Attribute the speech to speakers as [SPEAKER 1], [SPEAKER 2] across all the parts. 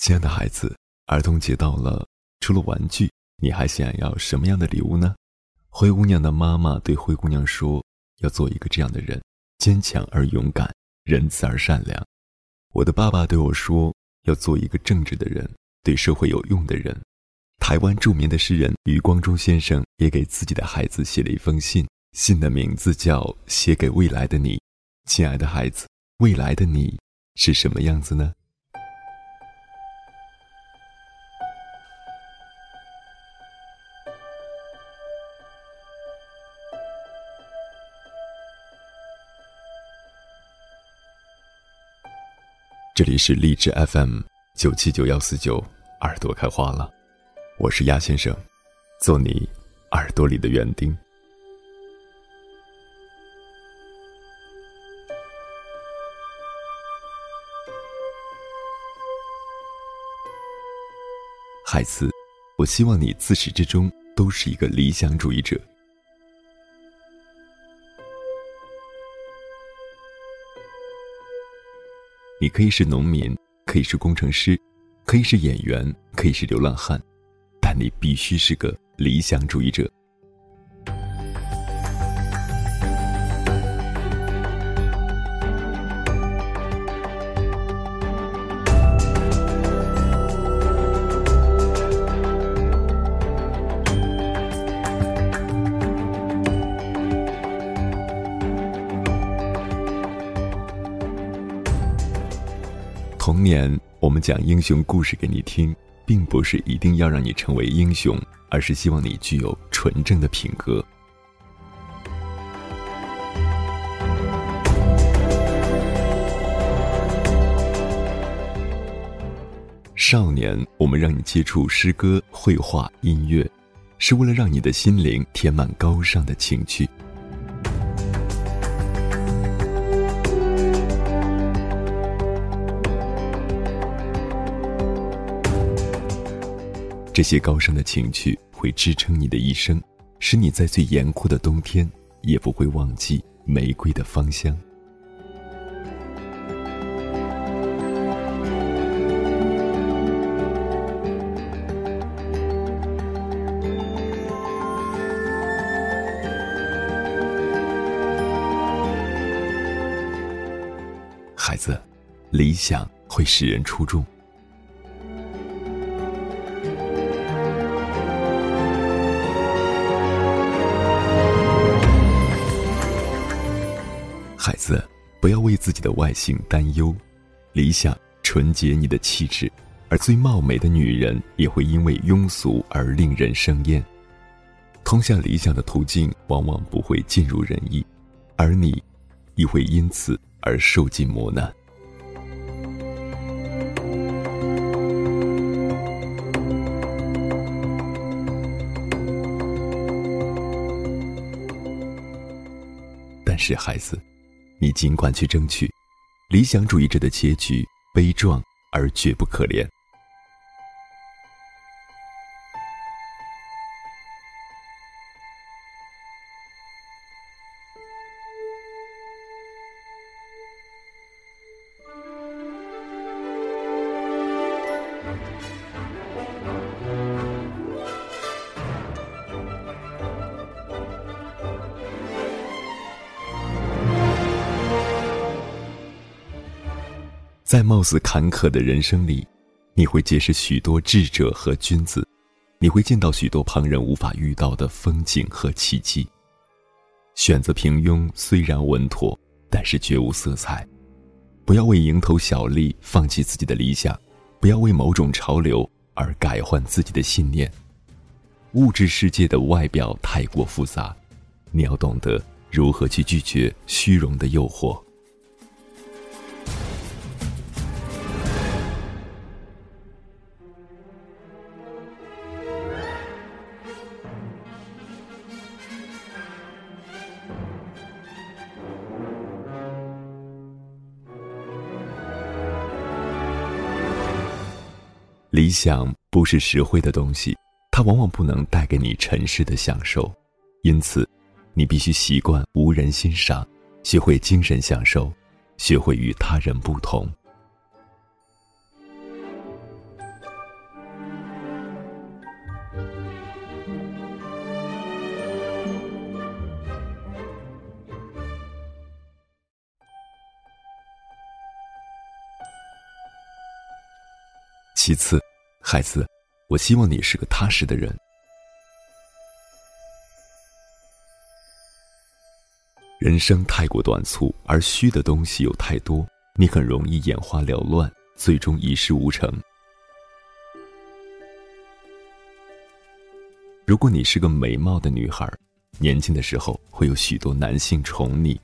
[SPEAKER 1] 亲爱的孩子，儿童节到了，除了玩具，你还想要什么样的礼物呢？灰姑娘的妈妈对灰姑娘说：“要做一个这样的人，坚强而勇敢，仁慈而善良。”我的爸爸对我说：“要做一个正直的人，对社会有用的人。”台湾著名的诗人余光中先生也给自己的孩子写了一封信，信的名字叫《写给未来的你》。亲爱的孩子，未来的你是什么样子呢？里是励志 FM 九七九幺四九，耳朵开花了，我是鸭先生，做你耳朵里的园丁。孩子，我希望你自始至终都是一个理想主义者。你可以是农民，可以是工程师，可以是演员，可以是流浪汉，但你必须是个理想主义者。年，我们讲英雄故事给你听，并不是一定要让你成为英雄，而是希望你具有纯正的品格。少年，我们让你接触诗歌、绘画、音乐，是为了让你的心灵填满高尚的情趣。这些高尚的情趣会支撑你的一生，使你在最严酷的冬天也不会忘记玫瑰的芳香。孩子，理想会使人出众。不要为自己的外形担忧，理想纯洁你的气质，而最貌美的女人也会因为庸俗而令人生厌。通向理想的途径往往不会尽如人意，而你，亦会因此而受尽磨难。但是，孩子。你尽管去争取，理想主义者的结局悲壮而绝不可怜。在貌似坎坷的人生里，你会结识许多智者和君子，你会见到许多旁人无法遇到的风景和奇迹。选择平庸虽然稳妥，但是绝无色彩。不要为蝇头小利放弃自己的理想，不要为某种潮流而改换自己的信念。物质世界的外表太过复杂，你要懂得如何去拒绝虚荣的诱惑。理想不是实惠的东西它往往不能带给你尘世的享受。因此你必须习惯无人欣赏学会精神享受学会与他人不同。其次孩子，我希望你是个踏实的人。人生太过短促，而虚的东西又太多，你很容易眼花缭乱，最终一事无成。如果你是个美貌的女孩，年轻的时候会有许多男性宠你，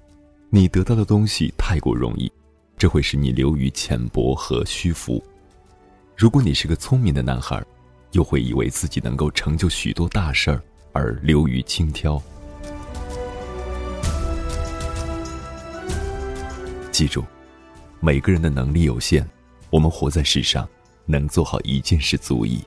[SPEAKER 1] 你得到的东西太过容易，这会使你流于浅薄和虚浮。如果你是个聪明的男孩，又会以为自己能够成就许多大事儿，而流于轻佻。记住，每个人的能力有限，我们活在世上，能做好一件事足矣。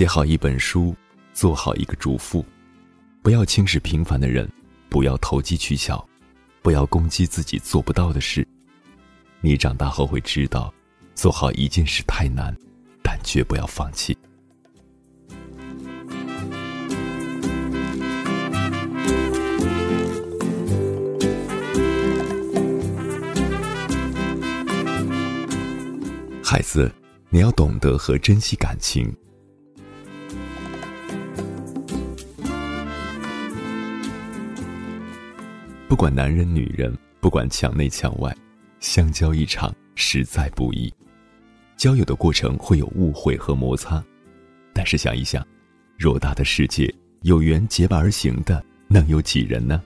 [SPEAKER 1] 写好一本书，做好一个主妇。不要轻视平凡的人，不要投机取巧，不要攻击自己做不到的事。你长大后会知道，做好一件事太难，但绝不要放弃。孩子，你要懂得和珍惜感情。管男人女人，不管墙内墙外，相交一场实在不易。交友的过程会有误会和摩擦，但是想一想，偌大的世界，有缘结伴而行的能有几人呢？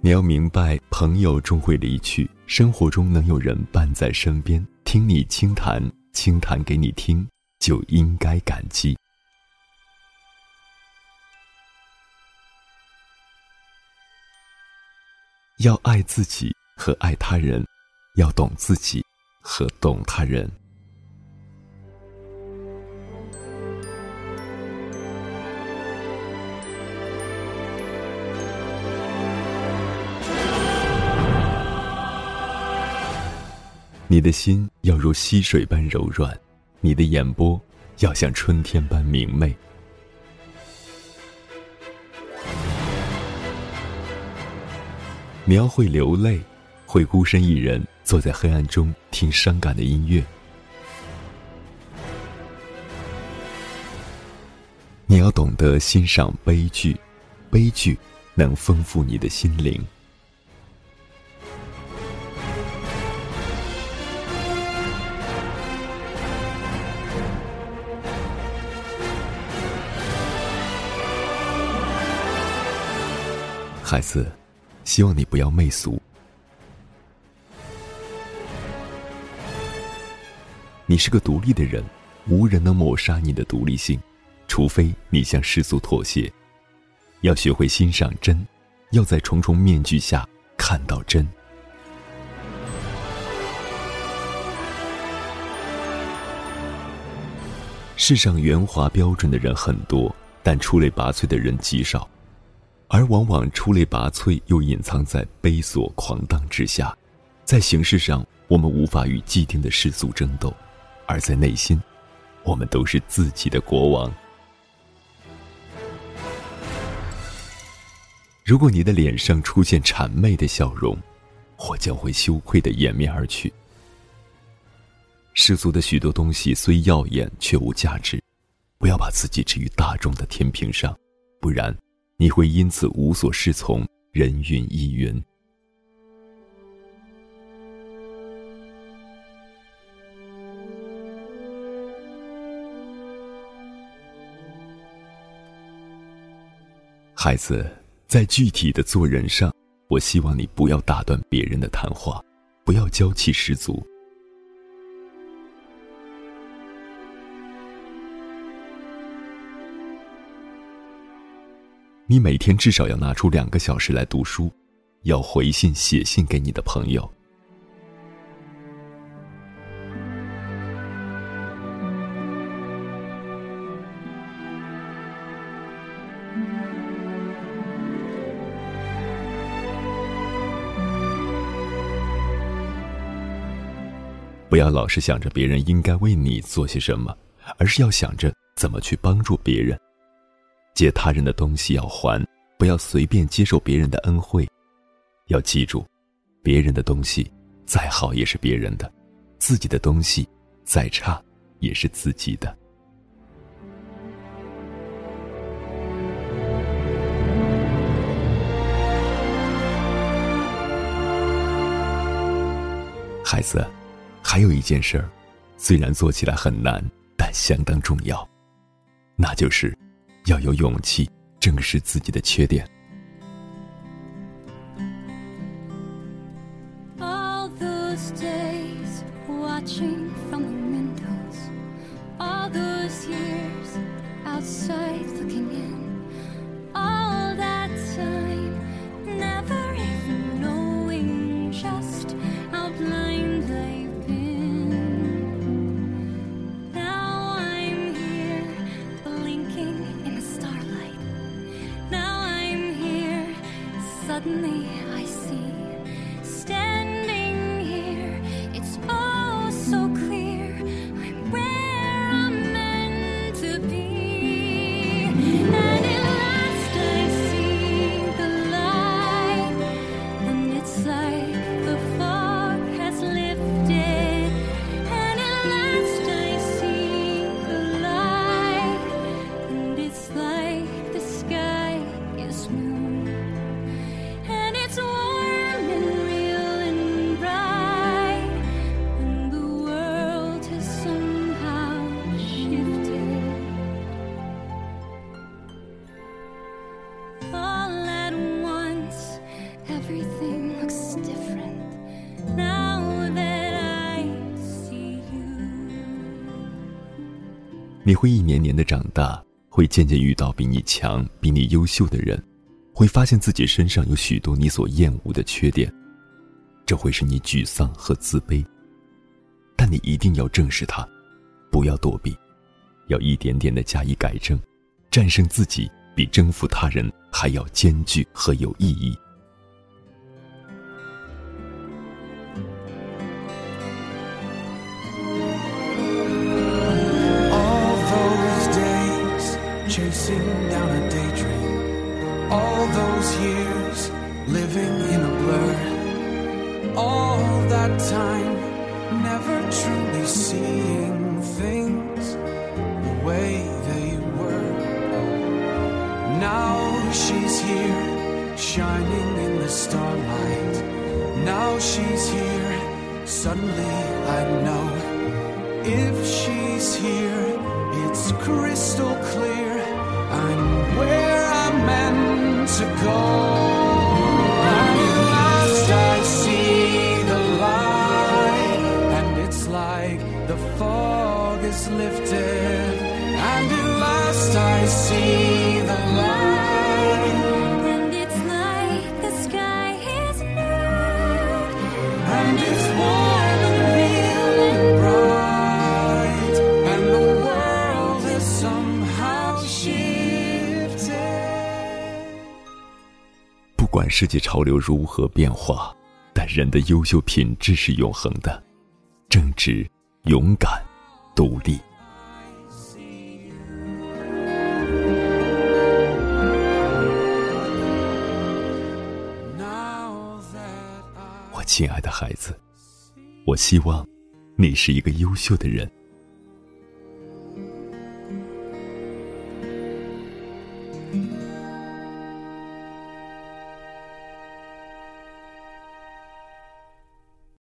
[SPEAKER 1] 你要明白，朋友终会离去，生活中能有人伴在身边，听你倾谈，倾谈给你听。就应该感激。要爱自己和爱他人，要懂自己和懂他人。你的心要如溪水般柔软。你的眼波要像春天般明媚。你要会流泪，会孤身一人坐在黑暗中听伤感的音乐。你要懂得欣赏悲剧，悲剧能丰富你的心灵。孩子，希望你不要媚俗。你是个独立的人，无人能抹杀你的独立性，除非你向世俗妥协。要学会欣赏真，要在重重面具下看到真。世上圆滑标准的人很多，但出类拔萃的人极少。而往往出类拔萃，又隐藏在悲琐狂荡之下。在形式上，我们无法与既定的世俗争斗；而在内心，我们都是自己的国王。如果你的脸上出现谄媚的笑容，我将会羞愧的掩面而去。世俗的许多东西虽耀眼，却无价值。不要把自己置于大众的天平上，不然。你会因此无所适从，人云亦云。孩子，在具体的做人上，我希望你不要打断别人的谈话，不要娇气十足。你每天至少要拿出两个小时来读书要回信写信给你的朋友。
[SPEAKER 2] 不要老是想着别人应该为你做些什么而是要想着怎么去帮助别人。借他人的东西要还，不要随便接受别人的恩惠。要记住，别人的东西再好也是别人的，自己的东西再差也是自己的。孩子，还有一件事儿，虽然做起来很难，但相当重要，那就是要有勇气正视自己的缺点。Suddenly 你会一年年的长大，会渐渐遇到比你强、比你优秀的人，会发现自己身上有许多你所厌恶的缺点，这会使你沮丧和自卑。但你一定要正视它，不要躲避，要一点点的加以改正，战胜自己比征服他人还要艰巨和有意义。
[SPEAKER 3] Now she's here, shining in the starlight. Now she's here, suddenly I know. If she's here, it's crystal clear I'm where I'm meant to go. I see the light, and it's like the fog is lifted.
[SPEAKER 2] 不管世界潮流如何变化，但人的优秀品质是永恒的：正直、勇敢、独立。亲爱的孩子，我希望你是一个优秀的人。